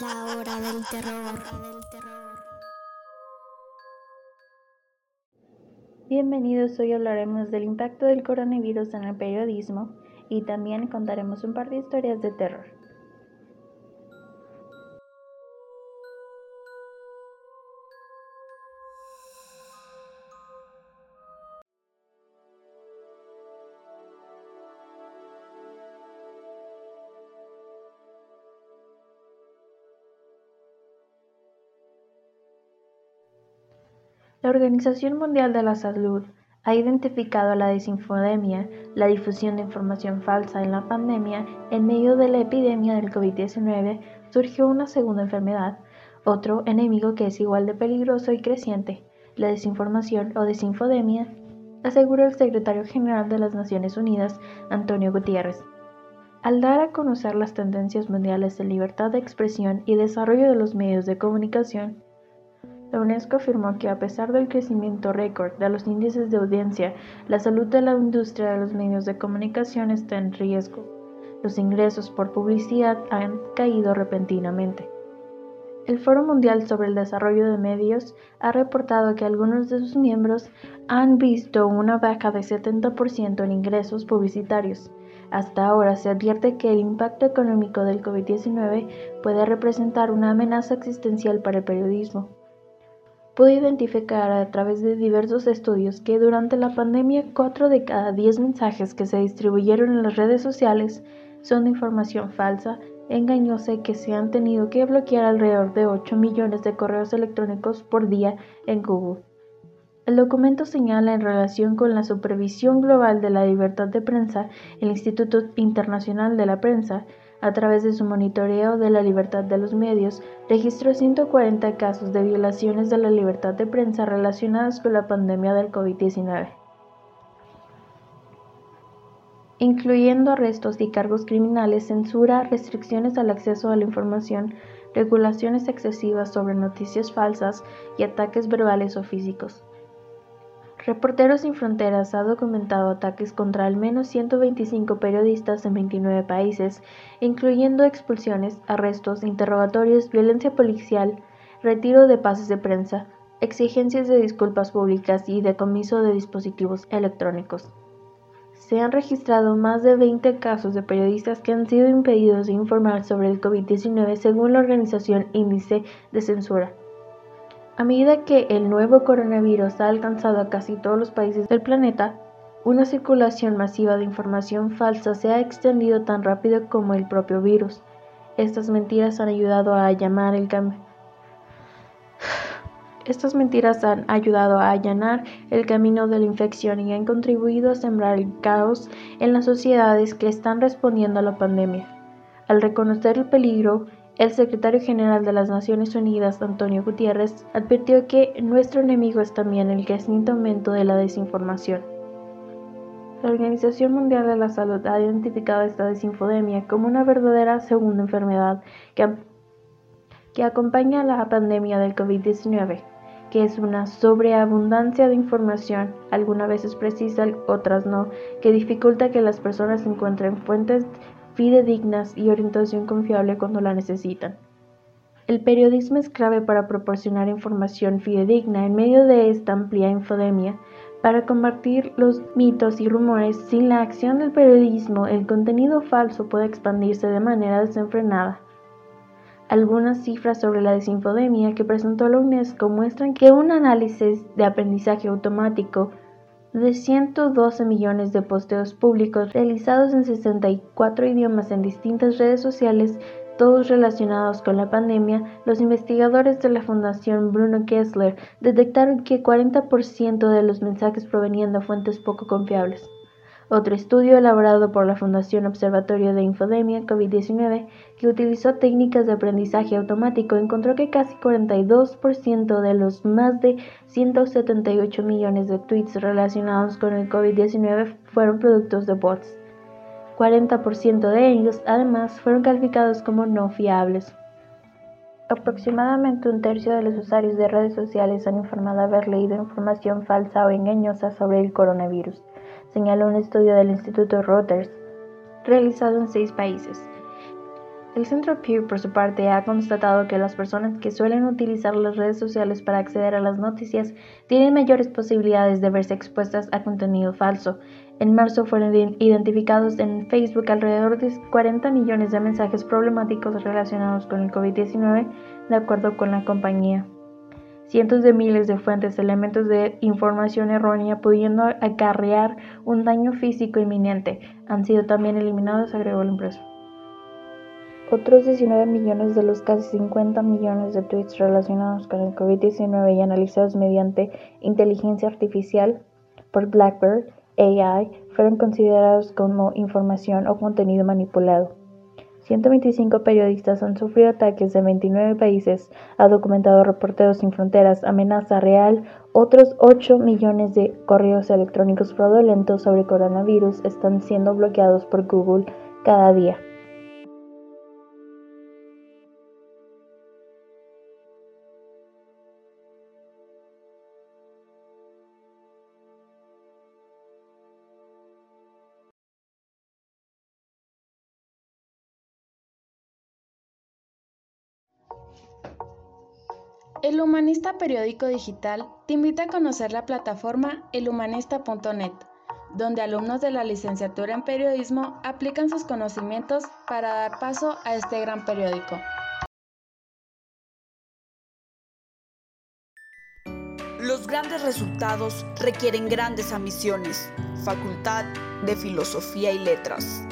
La hora del terror. Bienvenidos, hoy hablaremos del impacto del coronavirus en el periodismo y también contaremos un par de historias de terror. La Organización Mundial de la Salud ha identificado la desinfodemia, la difusión de información falsa en la pandemia. En medio de la epidemia del COVID-19 surgió una segunda enfermedad, otro enemigo que es igual de peligroso y creciente, la desinformación o desinfodemia, aseguró el secretario general de las Naciones Unidas, Antonio Gutiérrez. Al dar a conocer las tendencias mundiales de libertad de expresión y desarrollo de los medios de comunicación, la UNESCO afirmó que a pesar del crecimiento récord de los índices de audiencia, la salud de la industria de los medios de comunicación está en riesgo. Los ingresos por publicidad han caído repentinamente. El Foro Mundial sobre el Desarrollo de Medios ha reportado que algunos de sus miembros han visto una baja de 70% en ingresos publicitarios. Hasta ahora se advierte que el impacto económico del COVID-19 puede representar una amenaza existencial para el periodismo pudo identificar a través de diversos estudios que durante la pandemia 4 de cada 10 mensajes que se distribuyeron en las redes sociales son de información falsa, engañosa y que se han tenido que bloquear alrededor de 8 millones de correos electrónicos por día en Google. El documento señala en relación con la supervisión global de la libertad de prensa, el Instituto Internacional de la Prensa a través de su monitoreo de la libertad de los medios, registró 140 casos de violaciones de la libertad de prensa relacionadas con la pandemia del COVID-19, incluyendo arrestos y cargos criminales, censura, restricciones al acceso a la información, regulaciones excesivas sobre noticias falsas y ataques verbales o físicos. Reporteros Sin Fronteras ha documentado ataques contra al menos 125 periodistas en 29 países, incluyendo expulsiones, arrestos, interrogatorios, violencia policial, retiro de pases de prensa, exigencias de disculpas públicas y decomiso de dispositivos electrónicos. Se han registrado más de 20 casos de periodistas que han sido impedidos de informar sobre el COVID-19 según la organización Índice de Censura. A medida que el nuevo coronavirus ha alcanzado a casi todos los países del planeta, una circulación masiva de información falsa se ha extendido tan rápido como el propio virus. Estas mentiras han ayudado a llamar el Estas mentiras han ayudado a allanar el camino de la infección y han contribuido a sembrar el caos en las sociedades que están respondiendo a la pandemia. Al reconocer el peligro, el secretario general de las Naciones Unidas, Antonio Gutiérrez, advirtió que nuestro enemigo es también el creciente aumento de la desinformación. La Organización Mundial de la Salud ha identificado esta desinfodemia como una verdadera segunda enfermedad que, que acompaña a la pandemia del COVID-19, que es una sobreabundancia de información, algunas veces precisa, otras no, que dificulta que las personas encuentren fuentes fidedignas y orientación confiable cuando la necesitan. El periodismo es clave para proporcionar información fidedigna en medio de esta amplia infodemia. Para combatir los mitos y rumores, sin la acción del periodismo, el contenido falso puede expandirse de manera desenfrenada. Algunas cifras sobre la desinfodemia que presentó la UNESCO muestran que un análisis de aprendizaje automático de 112 millones de posteos públicos realizados en 64 idiomas en distintas redes sociales, todos relacionados con la pandemia, los investigadores de la Fundación Bruno Kessler detectaron que 40% de los mensajes provenían de fuentes poco confiables. Otro estudio elaborado por la Fundación Observatorio de Infodemia COVID-19, que utilizó técnicas de aprendizaje automático, encontró que casi 42% de los más de 178 millones de tweets relacionados con el COVID-19 fueron productos de bots. 40% de ellos, además, fueron calificados como no fiables. Aproximadamente un tercio de los usuarios de redes sociales han informado haber leído información falsa o engañosa sobre el coronavirus señaló un estudio del Instituto Reuters realizado en seis países. El Centro Pew, por su parte, ha constatado que las personas que suelen utilizar las redes sociales para acceder a las noticias tienen mayores posibilidades de verse expuestas a contenido falso. En marzo fueron identificados en Facebook alrededor de 40 millones de mensajes problemáticos relacionados con el COVID-19, de acuerdo con la compañía. Cientos de miles de fuentes, elementos de información errónea, pudiendo acarrear un daño físico inminente, han sido también eliminados, agregó la empresa. Otros 19 millones de los casi 50 millones de tweets relacionados con el COVID-19 y analizados mediante inteligencia artificial por Blackbird AI fueron considerados como información o contenido manipulado. 125 periodistas han sufrido ataques en 29 países, ha documentado Reporteros Sin Fronteras, amenaza real. Otros 8 millones de correos electrónicos fraudulentos sobre coronavirus están siendo bloqueados por Google cada día. El Humanista Periódico Digital te invita a conocer la plataforma elhumanista.net, donde alumnos de la licenciatura en periodismo aplican sus conocimientos para dar paso a este gran periódico. Los grandes resultados requieren grandes ambiciones. Facultad de Filosofía y Letras.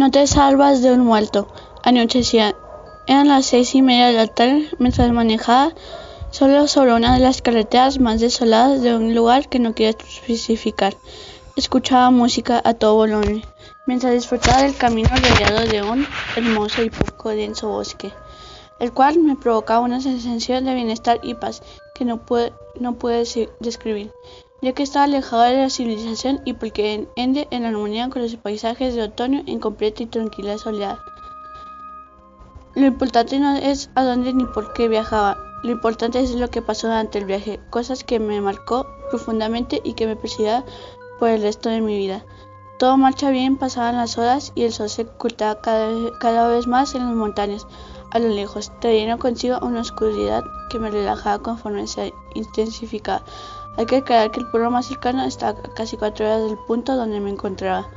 No te salvas de un muerto. Anochecía. Eran las seis y media de la tarde mientras manejaba solo sobre una de las carreteras más desoladas de un lugar que no quiero especificar. Escuchaba música a todo volumen mientras disfrutaba del camino rodeado de un hermoso y poco denso bosque, el cual me provocaba una sensación de bienestar y paz que no pude, no puede describir, ya que estaba alejado de la civilización y porque ende en armonía con los paisajes de otoño en completa y tranquila soledad. Lo importante no es a dónde ni por qué viajaba, lo importante es lo que pasó durante el viaje, cosas que me marcó profundamente y que me perseguirá por el resto de mi vida. Todo marcha bien, pasaban las horas y el sol se ocultaba cada, vez más en las montañas, a lo lejos, trayendo consigo una oscuridad que me relajaba conforme se intensificaba. Hay que aclarar que el pueblo más cercano está a casi cuatro horas del punto donde me encontraba,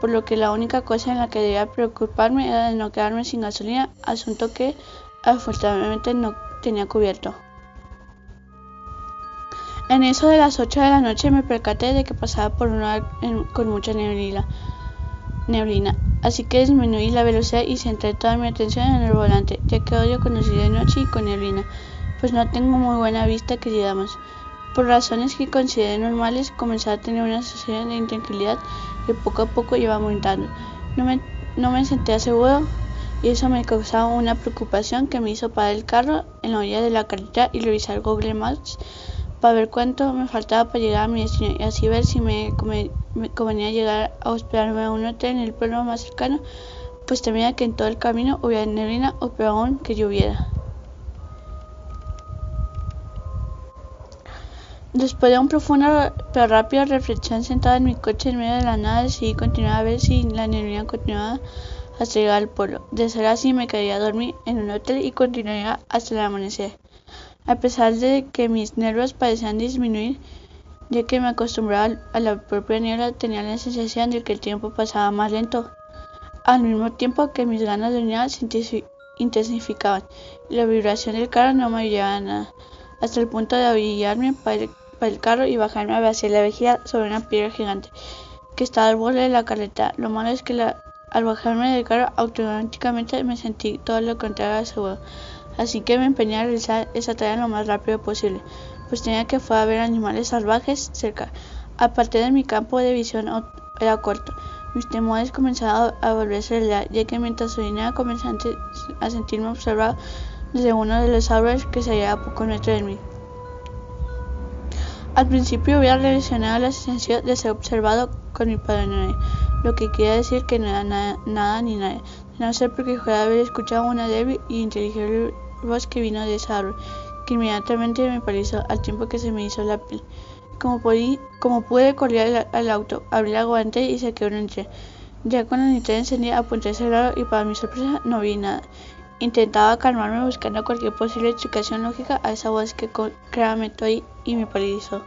por lo que la única cosa en la que debía preocuparme era de no quedarme sin gasolina, asunto que afortunadamente no tenía cubierto. En eso de las 8 de la noche me percaté de que pasaba por un lugar con mucha neblina, neblina, así que disminuí la velocidad y centré toda mi atención en el volante, ya que odio conducir de noche y con neblina, pues no tengo muy buena vista que digamos. Por razones que consideré normales, comencé a tener una sensación de intranquilidad que poco a poco iba aumentando. No me, no me senté seguro y eso me causaba una preocupación que me hizo parar el carro en la orilla de la carretera y revisar Google Maps para ver cuánto me faltaba para llegar a mi destino y así ver si me, convenía llegar a hospedarme a un hotel en el pueblo más cercano, pues temía que en todo el camino hubiera neblina o peor aún que lloviera. Después de un profundo pero rápido reflexión sentada en mi coche en medio de la nada, decidí continuar a ver si la neblina continuaba hasta llegar al pueblo. De ser así, me quedaría a dormir en un hotel y continuaría hasta el amanecer. A pesar de que mis nervios parecían disminuir, ya que me acostumbraba a la propia niebla, tenía la sensación de que el tiempo pasaba más lento, al mismo tiempo que mis ganas de unidad se intensificaban y la vibración del carro no me ayudaba a nada, hasta el punto de avillarme para el, carro y bajarme hacia la vejiga sobre una piedra gigante que estaba al borde de la carretera. Lo malo es que al bajarme del carro automáticamente me sentí todo lo contrario a seguro así que me empeñé a realizar esa tarea lo más rápido posible, pues tenía que fue a ver animales salvajes cerca. Aparte de mi campo de visión era corto. Mis temores comenzaron a volverse realidad, ya que mientras subía comencé a sentirme observado desde uno de los árboles que se hallaba a pocos metros de mí. Al principio había relacionado la sensación de ser observado con mi padre, lo que quiere decir que no era nada, ni nadie, no sé porque juraba haber escuchado una débil y inteligible voz que vino de esa árbol, que inmediatamente me pareció al tiempo que se me hizo la piel. Como, pude, corrí al, auto, abrí la guante y saqué un entre. Ya con la linterna encendida apunté ese lado y para mi sorpresa no vi nada. Intentaba calmarme buscando cualquier posible explicación lógica a esa voz que claramente oí y me paralizó.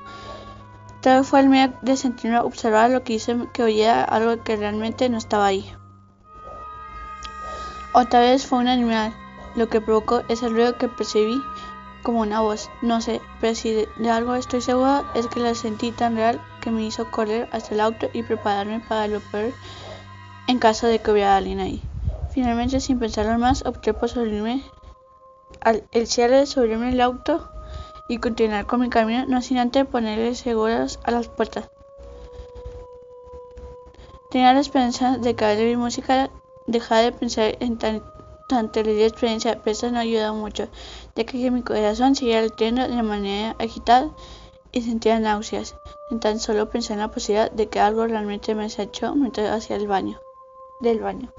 Tal vez fue el miedo de sentirme observar lo que hizo que oyera algo que realmente no estaba ahí. Otra vez fue un animal, lo que provocó ese ruido que percibí como una voz. No sé, pero si de, algo estoy segura es que la sentí tan real que me hizo correr hasta el auto y prepararme para lo peor en caso de que hubiera alguien ahí. Finalmente, sin pensarlo más, opté por subirme al el cierre, subirme el auto y continuar con mi camino, no sin antes ponerle seguros a las puertas. Tenía la esperanza de que al mi música dejara de pensar en tan la experiencia, pero eso no ayuda mucho, ya que mi corazón seguía latiendo de manera agitada y sentía náuseas, en tan solo pensar en la posibilidad de que algo realmente me echó mientras hacía el baño, del baño,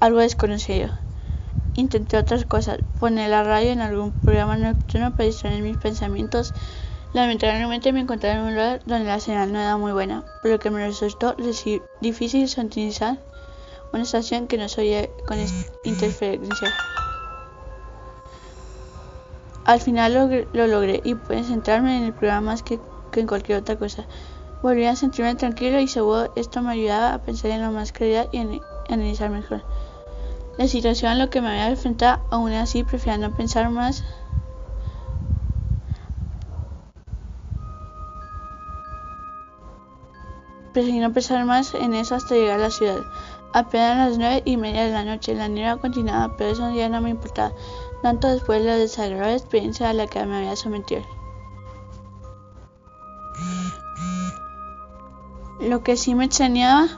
algo desconocido. Intenté otras cosas, poner la radio en algún programa nocturno para distraer mis pensamientos. Lamentablemente me encontré en un lugar donde la señal no era muy buena, pero que me resultó difícil sintonizar una estación que no se oye con interferencia. Al final lo, logré y pude centrarme en el programa más que, en cualquier otra cosa. Volví a sentirme tranquilo y seguro esto me ayudaba a pensar en la más claridad y en, analizar mejor. La situación a lo que me había enfrentado, aún así prefiero no pensar más prefiero no pensar más en eso hasta llegar a la ciudad. Apenas las nueve y media de la noche, la nieve continuaba, pero eso ya no me importaba, tanto después de la desagradable experiencia a la que me había sometido. Lo que sí me extrañaba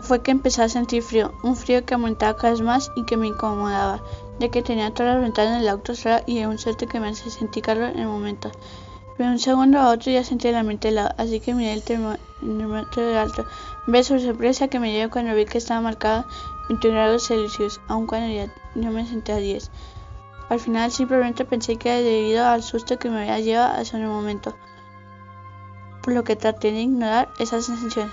fue que empecé a sentir frío, un frío que aumentaba cada vez más y que me incomodaba, ya que tenía todas las ventanas del auto cerradas y un suerte que me hacía sentir calor en el momento. Pero un segundo a otro ya sentía la mente helada, así que miré el termómetro de alto. Ve su sorpresa que me dio cuando vi que estaba marcada 21 grados Celsius, aun cuando ya yo me senté a 10. Al final simplemente pensé que era debido al susto que me había llevado hace un momento, por lo que traté de ignorar esa sensación.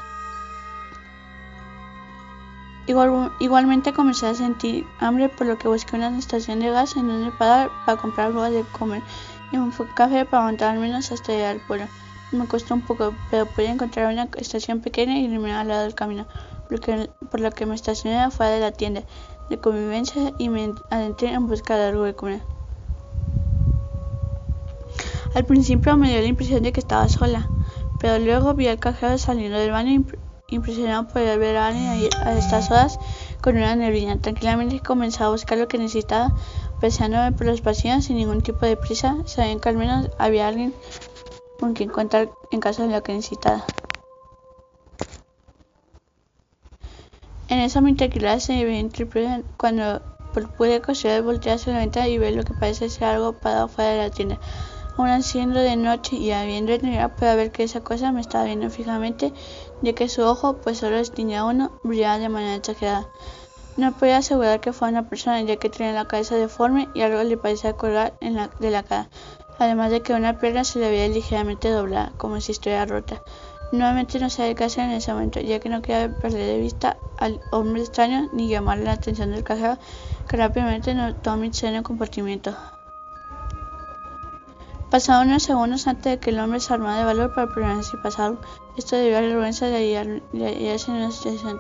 Igual, igualmente comencé a sentir hambre, por lo que busqué una estación de gas en donde parar para comprar algo de comer y un café para al menos hasta llegar al pueblo. Me costó un poco, pero pude encontrar una estación pequeña y iluminada al lado del camino, por lo que me estacioné fuera de la tienda de convivencia y me adentré en busca de algo de comer. Al principio me dio la impresión de que estaba sola, pero luego vi al cajero saliendo del baño impresionado por ver a alguien a estas horas con una neblina. Tranquilamente comencé a buscar lo que necesitaba, paseándome por los pasillos sin ningún tipo de prisa, sabiendo que al menos había alguien con quien contar en caso de lo que necesitaba. En esa mi tranquilidad se ve interrumpida cuando pude coser voltear hacia la ventana y ver lo que parece ser algo parado fuera de la tienda aún siendo de noche y habiendo tenido puede ver que esa cosa me estaba viendo fijamente, ya que su ojo, pues solo distinguía uno, brillaba de manera exagerada. No podía asegurar que fuera una persona, ya que tenía la cabeza deforme y algo le parecía colgar en la, de la cara, además de que una pierna se le veía ligeramente doblada, como si estuviera rota. Nuevamente no sabía qué hacer en ese momento, ya que no quería perder de vista al hombre extraño ni llamarle la atención del cajero, que rápidamente notó mi extraño comportamiento. Pasaron unos segundos antes de que el hombre se armara de valor para preguntar si pasaba Esto debió a la vergüenza de hallarse en una situación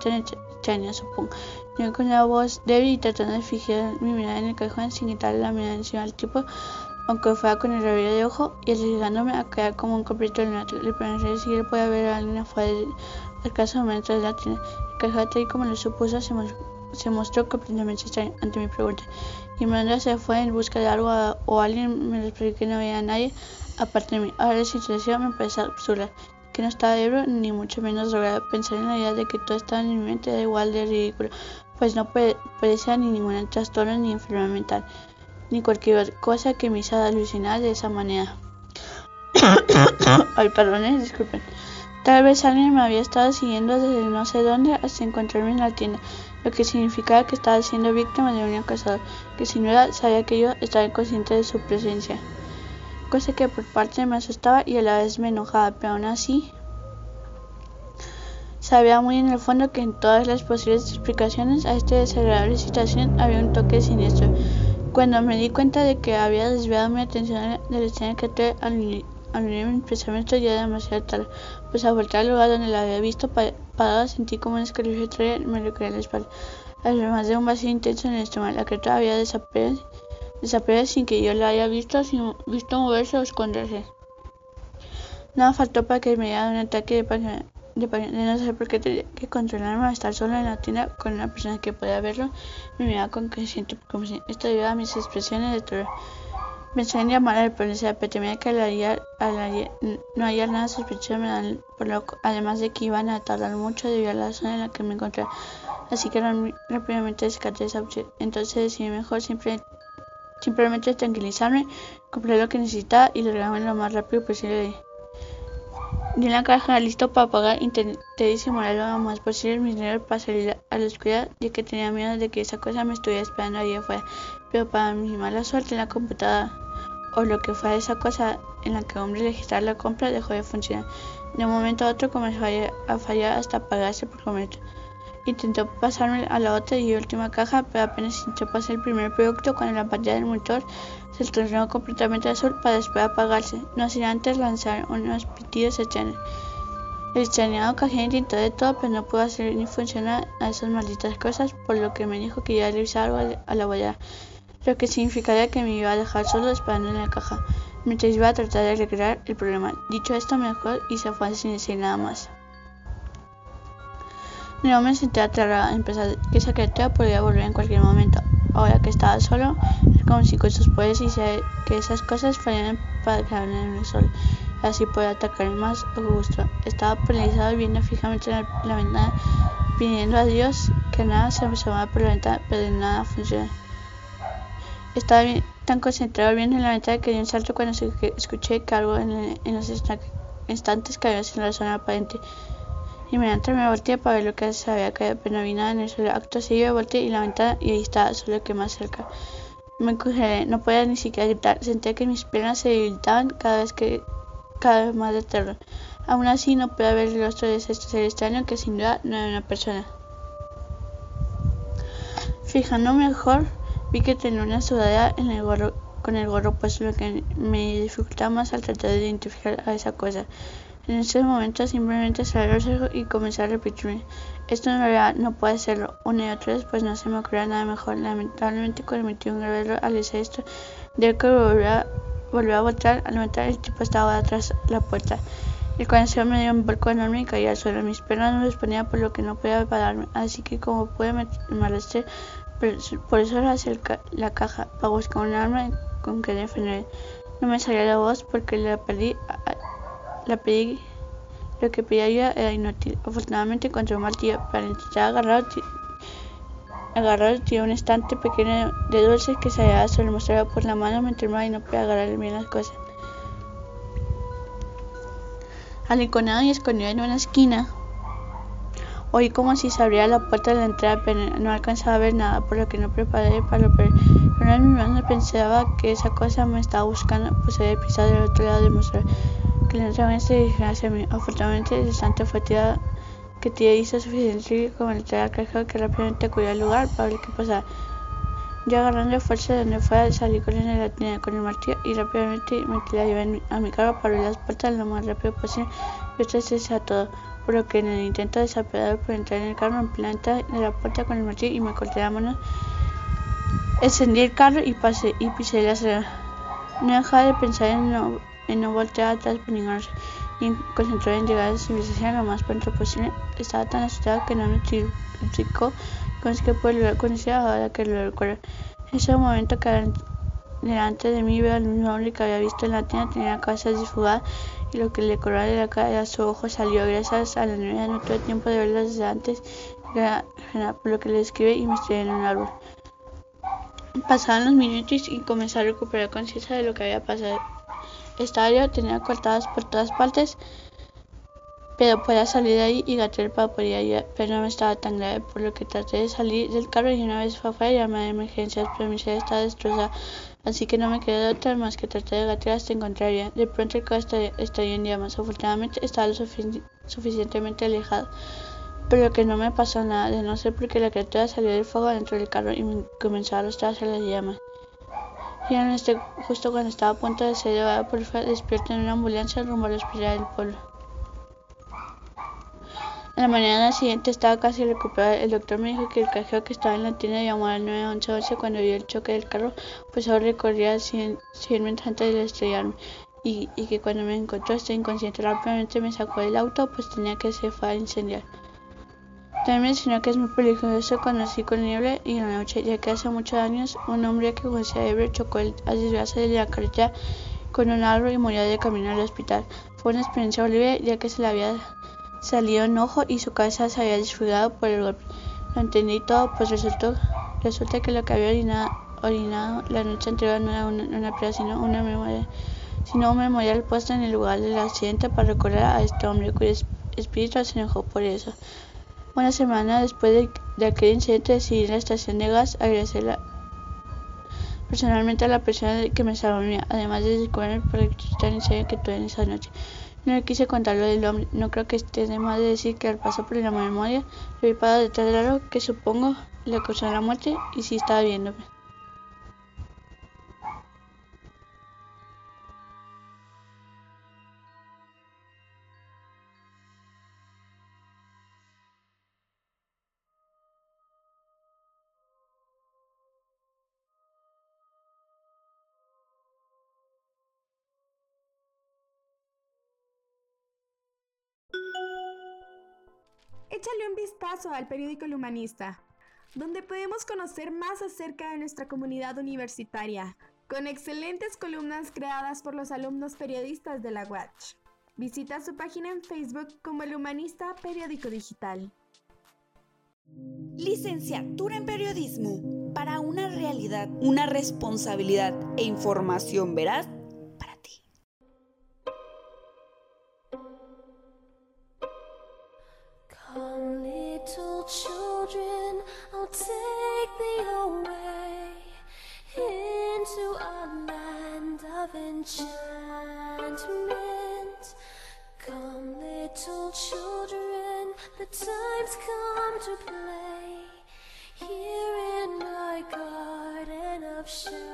extraña, supongo. Yo con una voz débil y tratando de fijar mi mirada en el cajón sin quitarle la mirada encima al tipo, aunque fuera con el rabillo de ojo, y arriesgándome a quedar como un completo lunático. Le pregunté si él podía ver a alguien afuera del caso momento de la tienda. El cajón, tal y como lo supuso, se, se mostró completamente extraño ante mi pregunta y Miranda se fue en busca de algo o alguien me explicó que no había nadie aparte de mí. Ahora la situación me parece absurda, que no estaba ebrio ni mucho menos drogado. Pensar en la idea de que todo estaba en mi mente era igual de ridículo, pues no parecía ni ningún trastorno ni enfermedad mental, ni cualquier cosa que me hizo alucinar de esa manera. Ay, perdón, disculpen. Tal vez alguien me había estado siguiendo desde no sé dónde hasta encontrarme en la tienda lo que significaba que estaba siendo víctima de un acosador, que sin duda sabía que yo estaba consciente de su presencia, cosa que por parte me asustaba y a la vez me enojaba, pero aún así sabía muy en el fondo que en todas las posibles explicaciones a esta desagradable situación había un toque siniestro. Cuando me di cuenta de que había desviado mi atención de la escena que tuve al al unirme mi pensamiento ya demasiado tarde, pues al voltear al lugar donde la había visto parada sentí como un escalofrío me recorría la espalda. Además de un vacío intenso en el estómago, la criatura había desaparecido, sin que yo la haya visto, sin visto moverse o esconderse. Nada faltó para que me diera un ataque de pánico, de, no saber por qué tenía que controlarme a estar solo en la tienda con una persona que podía verlo. Me miraba con como si esto debido a mis expresiones de terror. Pensé en llamar a la policía, pero temía que no haya nada sospechoso, por lo, además de que iban a tardar mucho debido a la zona en la que me encontraba. Así que rápidamente descarté esa opción. Entonces decidí mejor simplemente tranquilizarme, comprar lo que necesitaba y largarme lo más rápido posible. Di la caja listo para pagar, intenté disimular lo más posible mi dinero para salir a la oscuridad, ya que tenía miedo de que esa cosa me estuviera esperando allí afuera. Pero para mi mala suerte la computadora o lo que fue esa cosa en la que el hombre registrar la compra dejó de funcionar. De un momento a otro comenzó a fallar hasta apagarse por completo. Intentó pasarme a la otra y última caja, pero apenas intentó pasar el primer producto cuando la pantalla del motor se tornó completamente azul para después apagarse, no sin antes lanzar unos pitidos extraños. El extrañado cajero intentó de todo, pero no pudo hacer ni funcionar a esas malditas cosas, por lo que me dijo que iba a revisar a la bollera lo que significaría que me iba a dejar solo esperando en la caja, mientras iba a tratar de arreglar el problema. Dicho esto, me dejó y se fue sin decir nada más. No me sentí aterrada en pensar que esa criatura podía volver en cualquier momento. Ahora que estaba solo, es como si con sus poderes hiciera que esas cosas fallaran para quedarme en el sol. Así podía atacar más a gusto. Estaba paralizado viendo fijamente la, la ventana, pidiendo a Dios que nada se asomara por la ventana, pero nada funcionó. Estaba tan concentrado viendo en la ventana que di un salto cuando escuché que algo en, en los instantes cayó la zona aparente. Inmediatamente me volteé para ver lo que se había caído, pero no vi nada en el suelo. Acto seguido volteé y la ventana y ahí estaba, solo que más cerca. Me congelé, no podía ni siquiera gritar. Sentía que mis piernas se debilitaban cada vez que cada vez más de terror. Aún así no pude ver el rostro de este ser extraño que sin duda no era una persona. Fijando mejor, vi que tenía una sudadera con el gorro puesto, lo que me dificultaba más al tratar de identificar a esa cosa. En ese momento simplemente ojos y comencé a repetirme. Esto en realidad no puede serlo. Una y otra vez pues no se me ocurrió nada mejor. Lamentablemente cometí un grave error al hacer esto. De que volvió a, voltar. Al notar el tipo estaba detrás de la puerta. El corazón me dio un vuelco enorme y caí al suelo. Mis piernas no respondían por lo que no podía pararme. Así que como pude me, arrastré. Por, eso hacia la caja para buscar un arma con que defender. No me salía la voz porque la perdí lo que pedía ayuda era inútil. Afortunadamente encontré un martillo para intentar agarrar, agarrar tiré un estante pequeño de dulces que se había solo mostrado por la mano me entró y no podía agarrar bien las cosas. Aliconado y escondido en una esquina, oí como si se abría la puerta de la entrada, pero no alcanzaba a ver nada, por lo que no preparé para lo peor. Pero en mi mano pensaba que esa cosa me estaba buscando, pues había pisado del otro lado del mostrador que lentamente se dirigía hacia mí. Afortunadamente, el instante fue tirado que Tía hizo suficiente como el al cajero que rápidamente acudió al lugar para ver qué pasaba. Yo agarrando fuerza de donde fuera, salí de la tienda con el martillo y rápidamente metí la llave a mi carro para abrir las puertas lo más rápido posible y esto se todo, por lo que en el intento desaperador por entrar en el carro en planta de la puerta con el martillo y me corté la mano. Encendí el carro y pasé y pisé la acelerador. No dejaba de pensar en no en no voltear atrás por ignorarse y concentró en llegar a la civilización lo más pronto posible. Estaba tan asustado que no cómo es que lograr conocer ahora que lo recuerdo. En ese momento que delante de mí veo al mismo hombre que había visto en la tienda, tenía la cabeza disfugada y lo que le corría de la cara a su ojo salió gracias a la nieve. No tuve tiempo de verlo desde antes, por lo que le escribí y me estrellé en un árbol. Pasaron los minutos y comencé a recuperar conciencia de lo que había pasado estadio tenía cortadas por todas partes, pero podía salir de ahí y gatear para poder ayudar, pero no me estaba tan grave, por lo que traté de salir del carro y una vez fue afuera llamé a emergencias, pero mi sede estaba destrozada, así que no me quedó otra más que tratar de gatear hasta encontrar bien. De pronto el carro estalló en llamas, afortunadamente estaba lo suficientemente alejado, pero que no me pasó nada, de no ser porque la criatura salió del fuego dentro del carro y me comenzó a arrastrar hacia las llamas. Este, justo cuando estaba a punto de ser llevado por despierto en una ambulancia rumbo al hospital del pueblo. En la mañana siguiente estaba casi recuperado. El doctor me dijo que el cajero que estaba en la tienda llamó al 911 cuando vio el choque del carro, pues ahora recorría 100, 100 metros antes de estrellarme. Y, y, que cuando me encontró este inconsciente rápidamente me sacó del auto, pues tenía que se fue a incendiar. También mencionó que es muy peligroso conocí con niebla y en la noche, ya que hace muchos años un hombre que conocía a chocó al desviarse de la carretera con un árbol y murió de camino al hospital. Fue una experiencia horrible ya que se le había salido un ojo y su cabeza se había desfigurado por el golpe. Lo entendí todo, pues resultó, resulta que lo que había orinado, la noche anterior no era una, una sino una memoria, sino un memorial puesto en el lugar del accidente para recordar a este hombre cuyo espíritu se enojó por eso. Una semana después de, aquel incidente decidí en la estación de gas agradecer personalmente a la persona que me salvó además de disculparme por el tan incendio que tuve en esa noche. No le quise contar lo del hombre, no creo que esté de más de decir que al paso por la memoria lo vi detrás de algo que supongo le causó la muerte y sí estaba viéndome. Vistazo al periódico El Humanista, donde podemos conocer más acerca de nuestra comunidad universitaria, con excelentes columnas creadas por los alumnos periodistas de la Watch. Visita su página en Facebook como El Humanista Periódico Digital. Licenciatura en Periodismo para una realidad, una responsabilidad e información veraz to play here in my garden of shadows.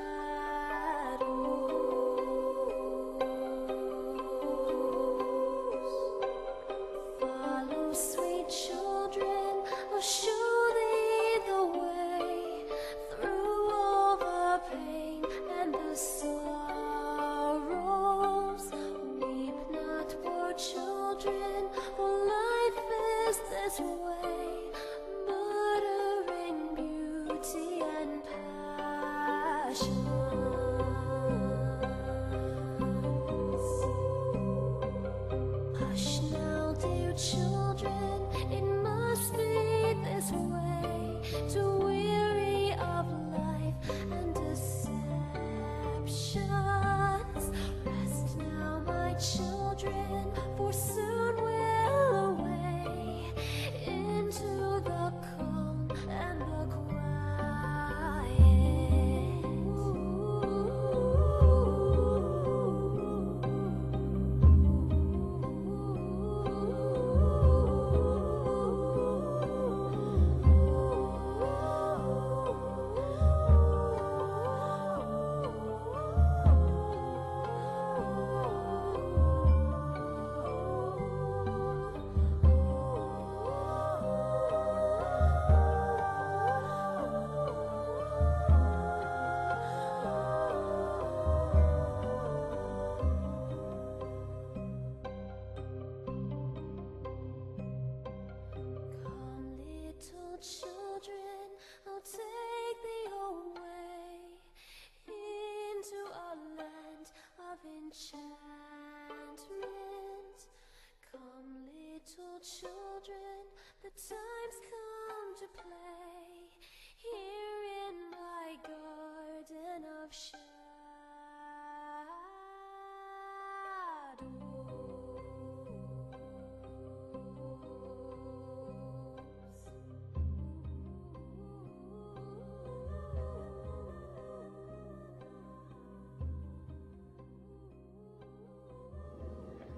The time's come to play here in my garden of shadows.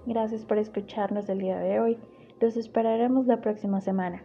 Gracias por escucharnos el día de hoy. Los esperaremos la próxima semana.